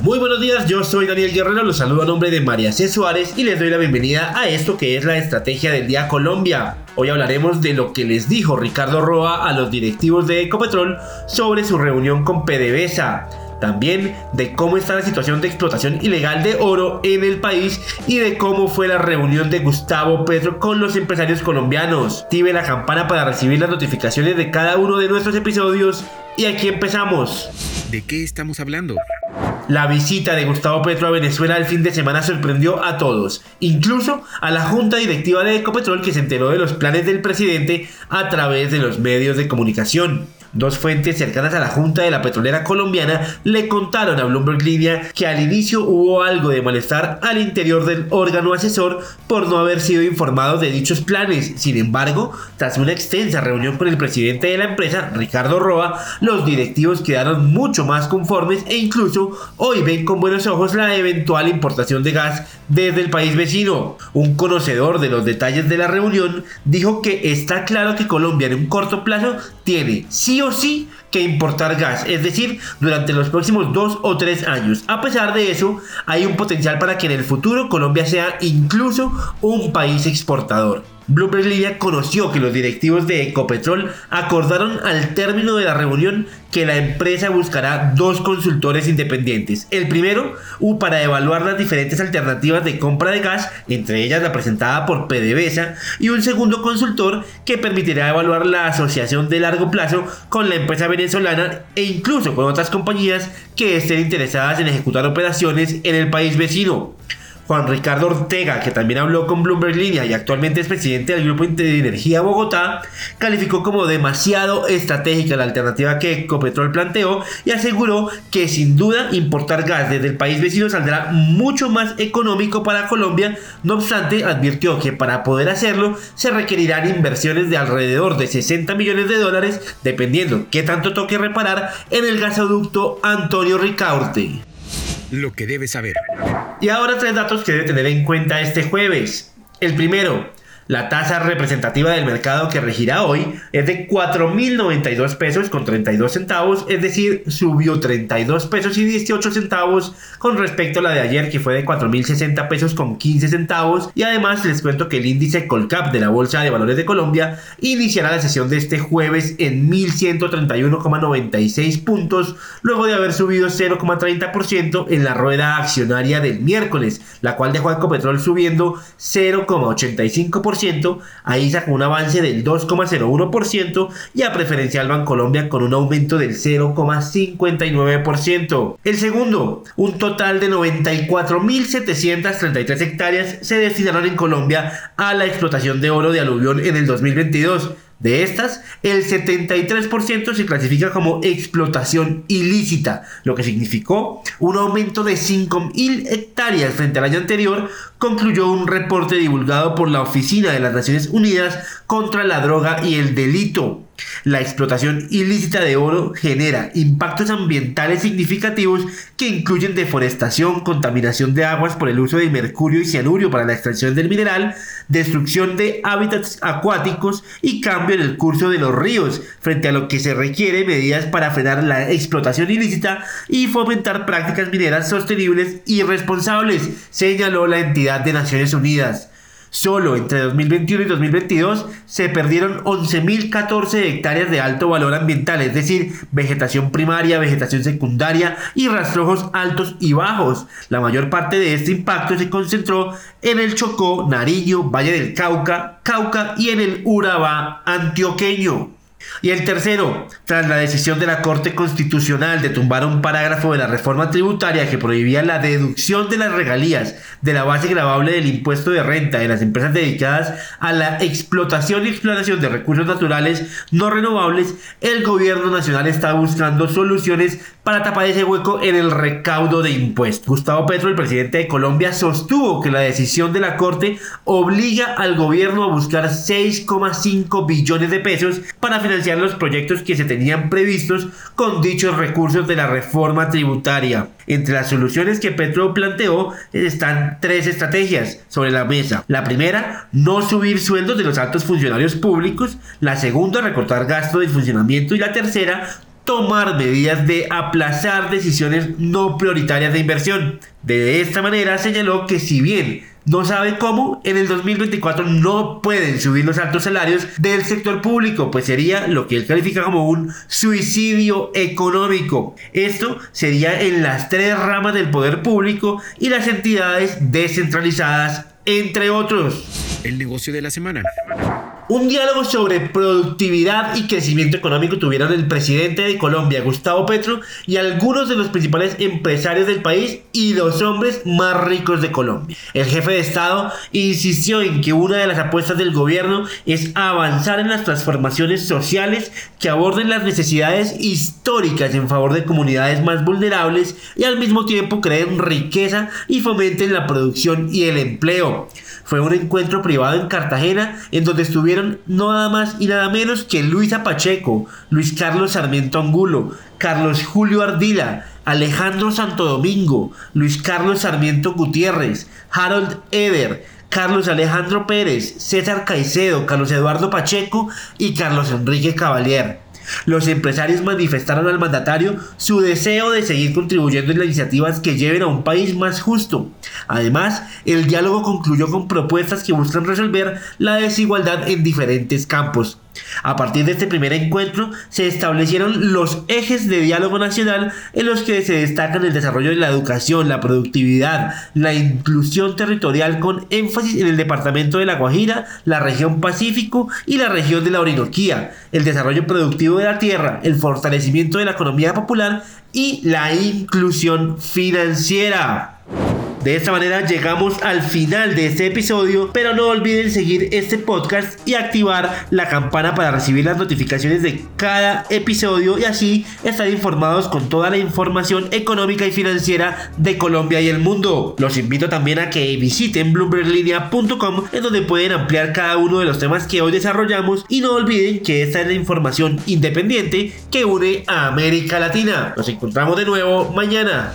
Muy buenos días, yo soy Daniel Guerrero, los saludo a nombre de María C. Suárez y les doy la bienvenida a esto que es la estrategia del día Colombia. Hoy hablaremos de lo que les dijo Ricardo Roa a los directivos de Ecopetrol sobre su reunión con PDVSA. También de cómo está la situación de explotación ilegal de oro en el país y de cómo fue la reunión de Gustavo Petro con los empresarios colombianos. Active la campana para recibir las notificaciones de cada uno de nuestros episodios y aquí empezamos. ¿De qué estamos hablando? La visita de Gustavo Petro a Venezuela el fin de semana sorprendió a todos, incluso a la junta directiva de Ecopetrol que se enteró de los planes del presidente a través de los medios de comunicación. Dos fuentes cercanas a la Junta de la Petrolera Colombiana le contaron a Bloomberg Línea que al inicio hubo algo de malestar al interior del órgano asesor por no haber sido informados de dichos planes. Sin embargo, tras una extensa reunión con el presidente de la empresa, Ricardo Roa, los directivos quedaron mucho más conformes e incluso hoy ven con buenos ojos la eventual importación de gas desde el país vecino. Un conocedor de los detalles de la reunión dijo que está claro que Colombia en un corto plazo tiene sí o sí que importar gas, es decir, durante los próximos dos o tres años. A pesar de eso, hay un potencial para que en el futuro Colombia sea incluso un país exportador. Bloomberg Línea conoció que los directivos de Ecopetrol acordaron al término de la reunión que la empresa buscará dos consultores independientes. El primero, para evaluar las diferentes alternativas de compra de gas, entre ellas la presentada por PDVSA, y un segundo consultor que permitirá evaluar la asociación de largo plazo con la empresa venezolana e incluso con otras compañías que estén interesadas en ejecutar operaciones en el país vecino. Juan Ricardo Ortega, que también habló con Bloomberg Línea y actualmente es presidente del Grupo de Energía Bogotá, calificó como demasiado estratégica la alternativa que Ecopetrol planteó y aseguró que sin duda importar gas desde el país vecino saldrá mucho más económico para Colombia. No obstante, advirtió que para poder hacerlo se requerirán inversiones de alrededor de 60 millones de dólares, dependiendo qué tanto toque reparar en el gasoducto Antonio Ricaurte lo que debes saber. Y ahora tres datos que debe tener en cuenta este jueves. El primero, la tasa representativa del mercado que regirá hoy es de 4.092 pesos con 32 centavos, es decir, subió 32 pesos y 18 centavos con respecto a la de ayer que fue de 4.060 pesos con 15 centavos. Y además les cuento que el índice Colcap de la Bolsa de Valores de Colombia iniciará la sesión de este jueves en 1.131,96 puntos, luego de haber subido 0,30% en la rueda accionaria del miércoles, la cual dejó a Ecopetrol subiendo 0,85% ahí sacó un avance del 2,01% y a Preferencial Bancolombia con un aumento del 0,59%. El segundo, un total de 94.733 hectáreas se destinaron en Colombia a la explotación de oro de aluvión en el 2022 de estas, el 73% se clasifica como explotación ilícita, lo que significó un aumento de 5.000 hectáreas frente al año anterior, concluyó un reporte divulgado por la Oficina de las Naciones Unidas contra la Droga y el Delito. La explotación ilícita de oro genera impactos ambientales significativos que incluyen deforestación, contaminación de aguas por el uso de mercurio y cianuro para la extracción del mineral, destrucción de hábitats acuáticos y cambio en el curso de los ríos, frente a lo que se requiere medidas para frenar la explotación ilícita y fomentar prácticas mineras sostenibles y responsables, señaló la entidad de Naciones Unidas. Solo entre 2021 y 2022 se perdieron 11.014 hectáreas de alto valor ambiental, es decir, vegetación primaria, vegetación secundaria y rastrojos altos y bajos. La mayor parte de este impacto se concentró en el Chocó, Nariño, Valle del Cauca, Cauca y en el Urabá antioqueño. Y el tercero, tras la decisión de la Corte Constitucional de tumbar un parágrafo de la reforma tributaria que prohibía la deducción de las regalías de la base grabable del impuesto de renta de las empresas dedicadas a la explotación y exploración de recursos naturales no renovables, el gobierno nacional está buscando soluciones para tapar ese hueco en el recaudo de impuestos. Gustavo Petro, el presidente de Colombia, sostuvo que la decisión de la Corte obliga al gobierno a buscar 6,5 billones de pesos para financiar los proyectos que se tenían previstos con dichos recursos de la reforma tributaria. Entre las soluciones que Petro planteó están tres estrategias sobre la mesa. La primera, no subir sueldos de los altos funcionarios públicos. La segunda, recortar gasto de funcionamiento. Y la tercera, tomar medidas de aplazar decisiones no prioritarias de inversión. De esta manera señaló que si bien no sabe cómo, en el 2024 no pueden subir los altos salarios del sector público, pues sería lo que él califica como un suicidio económico. Esto sería en las tres ramas del poder público y las entidades descentralizadas, entre otros. El negocio de la semana. Un diálogo sobre productividad y crecimiento económico tuvieron el presidente de Colombia, Gustavo Petro, y algunos de los principales empresarios del país y los hombres más ricos de Colombia. El jefe de Estado insistió en que una de las apuestas del gobierno es avanzar en las transformaciones sociales que aborden las necesidades históricas en favor de comunidades más vulnerables y al mismo tiempo creen riqueza y fomenten la producción y el empleo. Fue un encuentro privado en Cartagena en donde estuvieron nada más y nada menos que Luisa Pacheco, Luis Carlos Sarmiento Angulo, Carlos Julio Ardila, Alejandro Santo Domingo, Luis Carlos Sarmiento Gutiérrez, Harold Eder, Carlos Alejandro Pérez, César Caicedo, Carlos Eduardo Pacheco y Carlos Enrique Cavalier. Los empresarios manifestaron al mandatario su deseo de seguir contribuyendo en las iniciativas que lleven a un país más justo. Además, el diálogo concluyó con propuestas que buscan resolver la desigualdad en diferentes campos. A partir de este primer encuentro se establecieron los ejes de diálogo nacional en los que se destacan el desarrollo de la educación, la productividad, la inclusión territorial con énfasis en el departamento de La Guajira, la región Pacífico y la región de la Orinoquía, el desarrollo productivo de la tierra, el fortalecimiento de la economía popular y la inclusión financiera. De esta manera llegamos al final de este episodio, pero no olviden seguir este podcast y activar la campana para recibir las notificaciones de cada episodio y así estar informados con toda la información económica y financiera de Colombia y el mundo. Los invito también a que visiten bloomberglinea.com en donde pueden ampliar cada uno de los temas que hoy desarrollamos y no olviden que esta es la información independiente que une a América Latina. Nos encontramos de nuevo mañana.